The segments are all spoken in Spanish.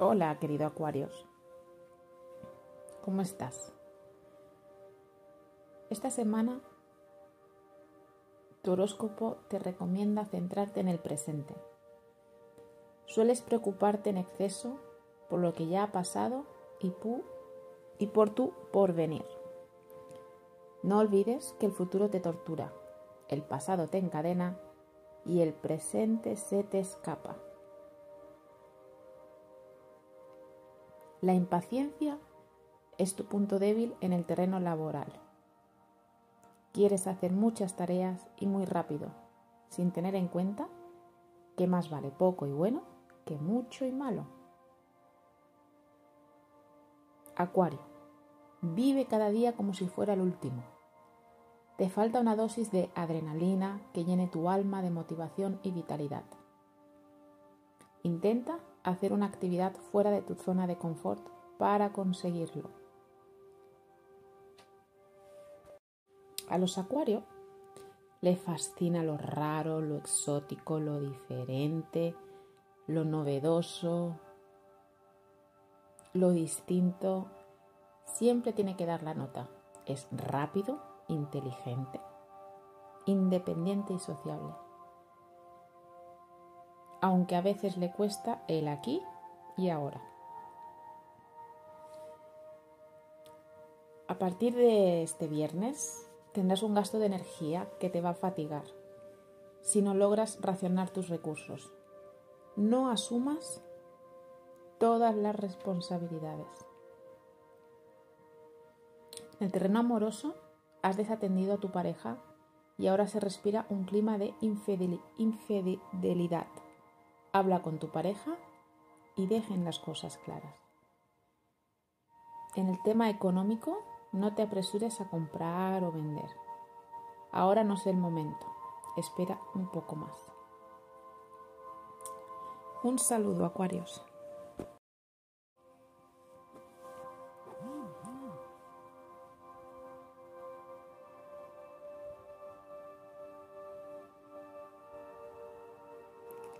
Hola, querido Acuarios. ¿Cómo estás? Esta semana tu horóscopo te recomienda centrarte en el presente. Sueles preocuparte en exceso por lo que ya ha pasado y, y por tu porvenir. No olvides que el futuro te tortura, el pasado te encadena y el presente se te escapa. La impaciencia es tu punto débil en el terreno laboral. Quieres hacer muchas tareas y muy rápido, sin tener en cuenta que más vale poco y bueno que mucho y malo. Acuario. Vive cada día como si fuera el último. Te falta una dosis de adrenalina que llene tu alma de motivación y vitalidad. Intenta hacer una actividad fuera de tu zona de confort para conseguirlo. A los acuarios les fascina lo raro, lo exótico, lo diferente, lo novedoso, lo distinto. Siempre tiene que dar la nota. Es rápido, inteligente, independiente y sociable aunque a veces le cuesta el aquí y ahora. A partir de este viernes tendrás un gasto de energía que te va a fatigar si no logras racionar tus recursos. No asumas todas las responsabilidades. En el terreno amoroso has desatendido a tu pareja y ahora se respira un clima de infidelidad Habla con tu pareja y dejen las cosas claras. En el tema económico, no te apresures a comprar o vender. Ahora no es el momento. Espera un poco más. Un saludo, Acuarios.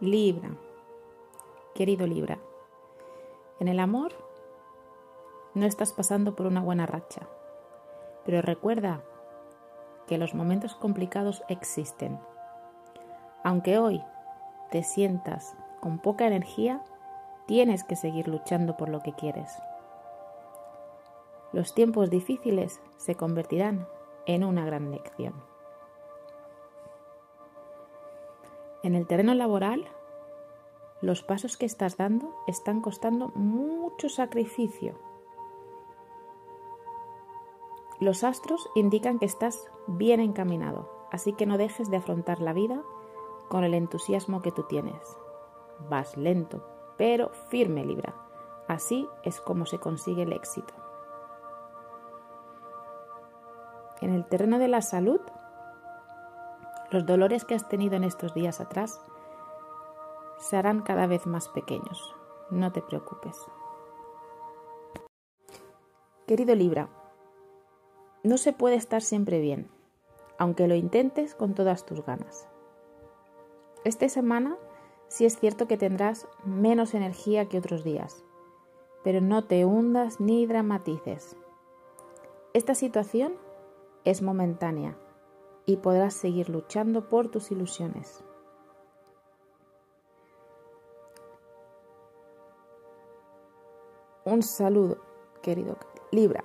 Libra, querido Libra, en el amor no estás pasando por una buena racha, pero recuerda que los momentos complicados existen. Aunque hoy te sientas con poca energía, tienes que seguir luchando por lo que quieres. Los tiempos difíciles se convertirán en una gran lección. En el terreno laboral, los pasos que estás dando están costando mucho sacrificio. Los astros indican que estás bien encaminado, así que no dejes de afrontar la vida con el entusiasmo que tú tienes. Vas lento, pero firme, Libra. Así es como se consigue el éxito. En el terreno de la salud, los dolores que has tenido en estos días atrás se harán cada vez más pequeños. No te preocupes. Querido Libra, no se puede estar siempre bien, aunque lo intentes con todas tus ganas. Esta semana sí es cierto que tendrás menos energía que otros días, pero no te hundas ni dramatices. Esta situación es momentánea y podrás seguir luchando por tus ilusiones. Un saludo, querido Libra.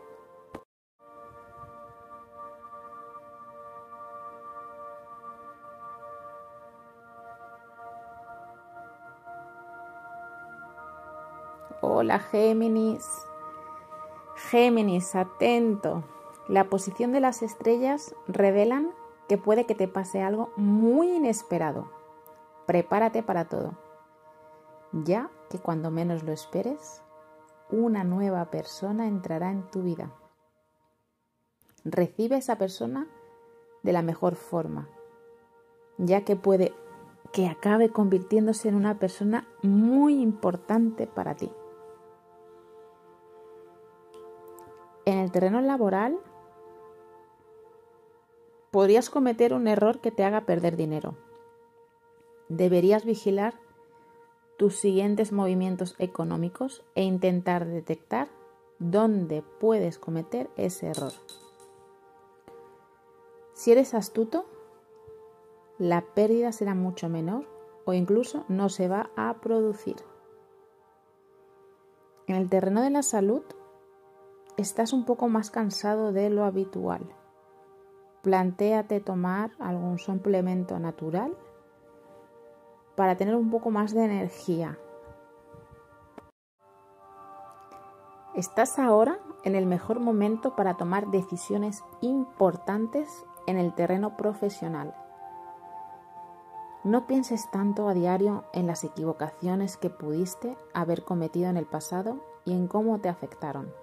Hola Géminis. Géminis, atento. La posición de las estrellas revelan puede que te pase algo muy inesperado. Prepárate para todo, ya que cuando menos lo esperes, una nueva persona entrará en tu vida. Recibe a esa persona de la mejor forma, ya que puede que acabe convirtiéndose en una persona muy importante para ti. En el terreno laboral, podrías cometer un error que te haga perder dinero. Deberías vigilar tus siguientes movimientos económicos e intentar detectar dónde puedes cometer ese error. Si eres astuto, la pérdida será mucho menor o incluso no se va a producir. En el terreno de la salud, estás un poco más cansado de lo habitual. Plantéate tomar algún suplemento natural para tener un poco más de energía. Estás ahora en el mejor momento para tomar decisiones importantes en el terreno profesional. No pienses tanto a diario en las equivocaciones que pudiste haber cometido en el pasado y en cómo te afectaron.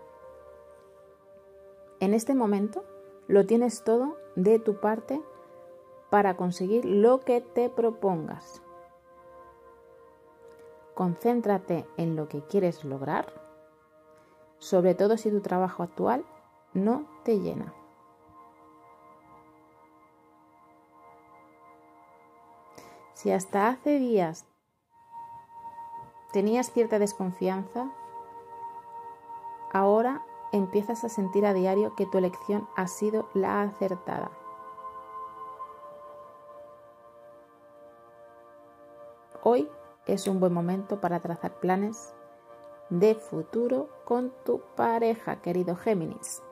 En este momento lo tienes todo de tu parte para conseguir lo que te propongas. Concéntrate en lo que quieres lograr, sobre todo si tu trabajo actual no te llena. Si hasta hace días tenías cierta desconfianza, ahora empiezas a sentir a diario que tu elección ha sido la acertada. Hoy es un buen momento para trazar planes de futuro con tu pareja, querido Géminis.